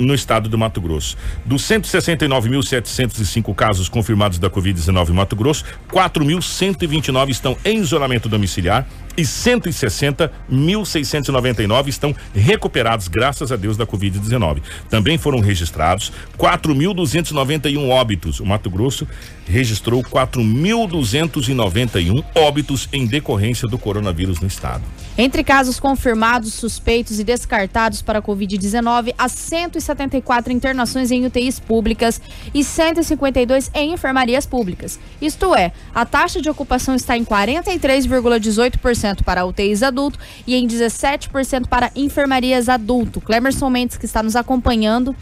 no estado do Mato Grosso. Dos 169.705 casos confirmados da Covid-19 em Mato Grosso, 4.129 estão em isolamento domiciliar e 160.699 estão recuperados, graças a Deus, da Covid-19. Também foram registrados 4.291 óbitos. O Mato Grosso registrou 4.291 óbitos em decorrência do coronavírus no estado. Entre casos confirmados, suspeitos e descartados para a Covid-19, há 174 internações em UTIs públicas e 152 em enfermarias públicas. Isto é, a taxa de ocupação está em 43,18% para UTIs adulto e em 17% para enfermarias adulto. Clemerson Mendes, que está nos acompanhando,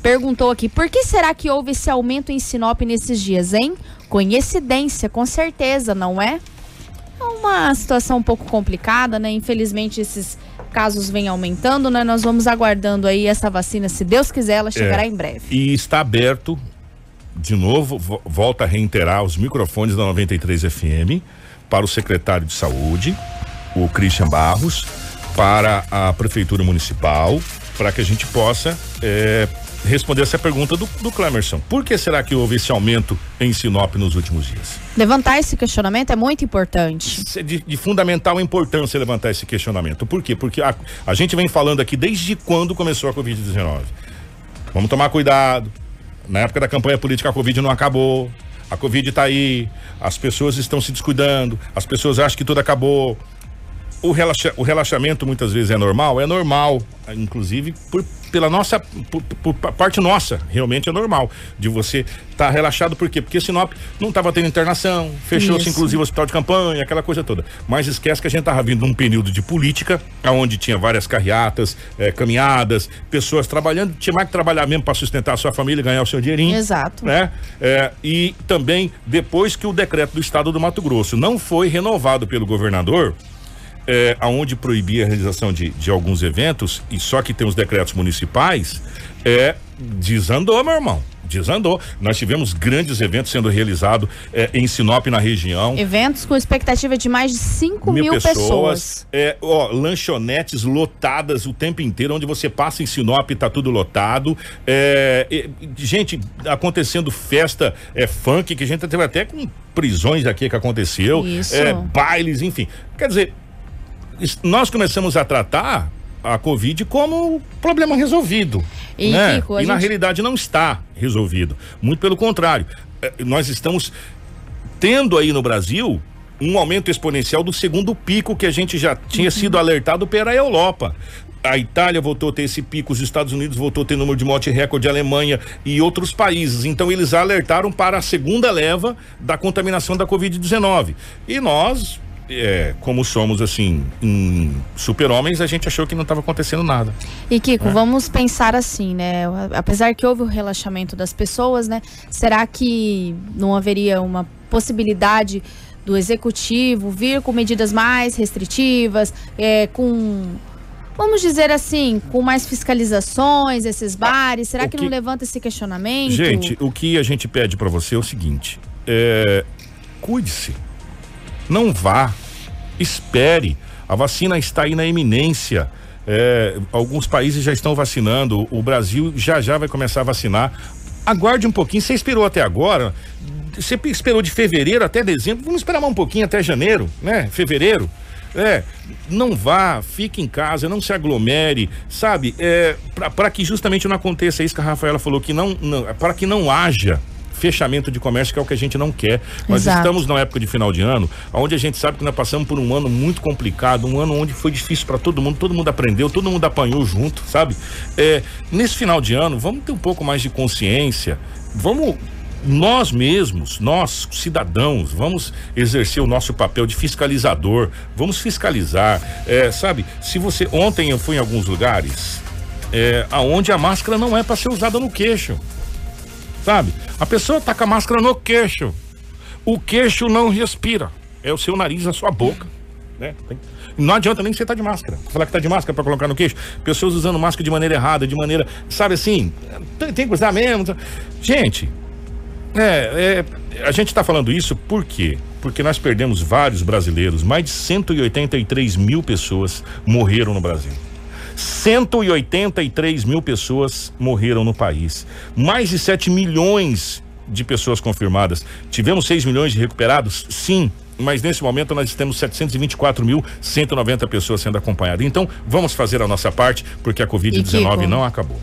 perguntou aqui: por que será que houve esse aumento em Sinop nesses dias, hein? Coincidência, com certeza, não é? É uma situação um pouco complicada, né? Infelizmente esses casos vêm aumentando, né? Nós vamos aguardando aí essa vacina, se Deus quiser, ela chegará É, em breve. E está aberto, de novo, vo- volta a reiterar os microfones da 93 FM para o secretário de saúde, o Christian Barros, para a prefeitura municipal, para que a gente possa é, responder essa pergunta do, do Clemerson. Por que será que houve esse aumento em Sinop nos últimos dias? Levantar esse questionamento é muito importante. É de, de fundamental importância levantar esse questionamento. Por quê? Porque a, a gente vem falando aqui desde quando começou a Covid-19. Vamos tomar cuidado. Na época da campanha política, a Covid não acabou. A Covid está aí. As pessoas estão se descuidando. As pessoas acham que tudo acabou. O, relaxa, o relaxamento muitas vezes é normal? É normal. Inclusive, por, pela nossa. Por, por parte nossa, realmente é normal. De você estar relaxado, por quê? Porque Sinop não estava tendo internação, fechou-se inclusive o hospital de campanha, aquela coisa toda. Mas esquece que a gente estava vindo num período de política, onde tinha várias carreatas, eh, caminhadas, pessoas trabalhando, tinha mais que trabalhar mesmo para sustentar a sua família e ganhar o seu dinheirinho. Exato. Né? É, e também, depois que o decreto do estado do Mato Grosso não foi renovado pelo governador, é, aonde proibia a realização de, de alguns eventos, e só que tem os decretos municipais, é, desandou, meu irmão. Desandou. Nós tivemos grandes eventos sendo realizados é, em Sinop, na região. Eventos com expectativa de mais de 5 mil, pessoas. É, ó, lanchonetes lotadas o tempo inteiro, onde você passa em Sinop tá tudo lotado. É, gente, acontecendo festa é, funk, que a gente teve até com prisões aqui que aconteceu. Isso. É, bailes, enfim. Quer dizer, nós começamos a tratar a Covid como problema resolvido. E, né? Kiko, e na gente- realidade não está resolvido. Muito pelo contrário. Eh, Nós estamos tendo aí no Brasil um aumento exponencial do segundo pico que a gente já tinha sido alertado pela Europa. A Itália voltou a ter esse pico, os Estados Unidos voltou a ter número de morte recorde, a Alemanha e outros países. Então eles alertaram para a segunda leva da contaminação da Covid-19. E nós, é, como somos assim, super-homens, a gente achou que não estava acontecendo nada. E Kiko, é. vamos pensar assim, né? Apesar que houve o relaxamento das pessoas, né? Será que não haveria uma possibilidade do executivo vir com medidas mais restritivas, é, com vamos dizer assim, com mais fiscalizações, esses bares? Será que, que, não levanta esse questionamento? Gente, o que a gente pede para você é o seguinte: é, cuide-se. Não vá. Espere. A vacina está aí na eminência. É, alguns países já estão vacinando. O Brasil já já vai começar a vacinar. Aguarde um pouquinho. Você esperou até agora? Você esperou de fevereiro até dezembro? Vamos esperar mais um pouquinho até janeiro, né? Fevereiro. É, não vá, fique em casa, não se aglomere, sabe? É, para que justamente não aconteça isso que a Rafaela falou, que não, não para que não haja fechamento de comércio, que é o que a gente não quer. Nós Exato. estamos na época de final de ano, onde a gente sabe que nós passamos por um ano muito complicado, um ano onde foi difícil para todo mundo, todo mundo aprendeu, todo mundo apanhou junto, sabe? É, nesse final de ano, vamos ter um pouco mais de consciência, vamos nós mesmos, nós cidadãos, vamos exercer o nosso papel de fiscalizador, vamos fiscalizar, é, sabe? Se você ontem eu fui em alguns lugares, é, aonde a máscara não é para ser usada no queixo, sabe? A pessoa tá com a máscara no queixo, o queixo não respira, é o seu nariz, a sua boca, né? Não adianta nem você estar tá de máscara. Falar que tá de máscara para colocar no queixo. Pessoas usando máscara de maneira errada, de maneira, sabe assim, tem, tem que usar mesmo. Gente, é, é a gente está falando isso por quê? Porque nós perdemos vários brasileiros, mais de 183 mil pessoas morreram no Brasil. 183 mil pessoas morreram no país. Mais de 7 milhões de pessoas confirmadas. Tivemos 6 milhões de recuperados? Sim. Mas nesse momento nós temos 724.190 pessoas sendo acompanhadas. Então, vamos fazer a nossa parte, porque a Covid-19 não acabou.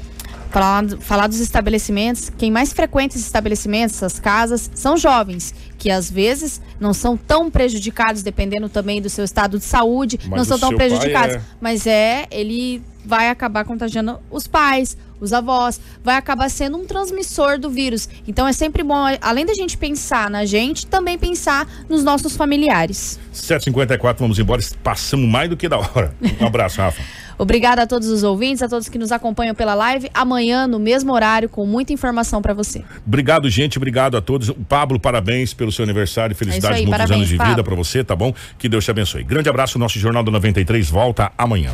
Falar, falar dos estabelecimentos, quem mais frequenta esses estabelecimentos, essas casas, são jovens, que às vezes não são tão prejudicados, dependendo também do seu estado de saúde, mas não são tão prejudicados. É... Mas é, ele vai acabar contagiando os pais, os avós, vai acabar sendo um transmissor do vírus. Então é sempre bom, além da gente pensar na gente, também pensar nos nossos familiares. 7h54, vamos embora, passamos mais do que da hora. Um abraço, Rafa. Obrigada a todos os ouvintes, a todos que nos acompanham pela live. Amanhã, no mesmo horário, com muita informação para você. Obrigado, gente. Obrigado a todos. Pablo, parabéns pelo seu aniversário. Felicidades, é aí, muitos parabéns, anos de Pablo. vida para você, tá bom? Que Deus te abençoe. Grande abraço. Nosso Jornal do 93 volta amanhã.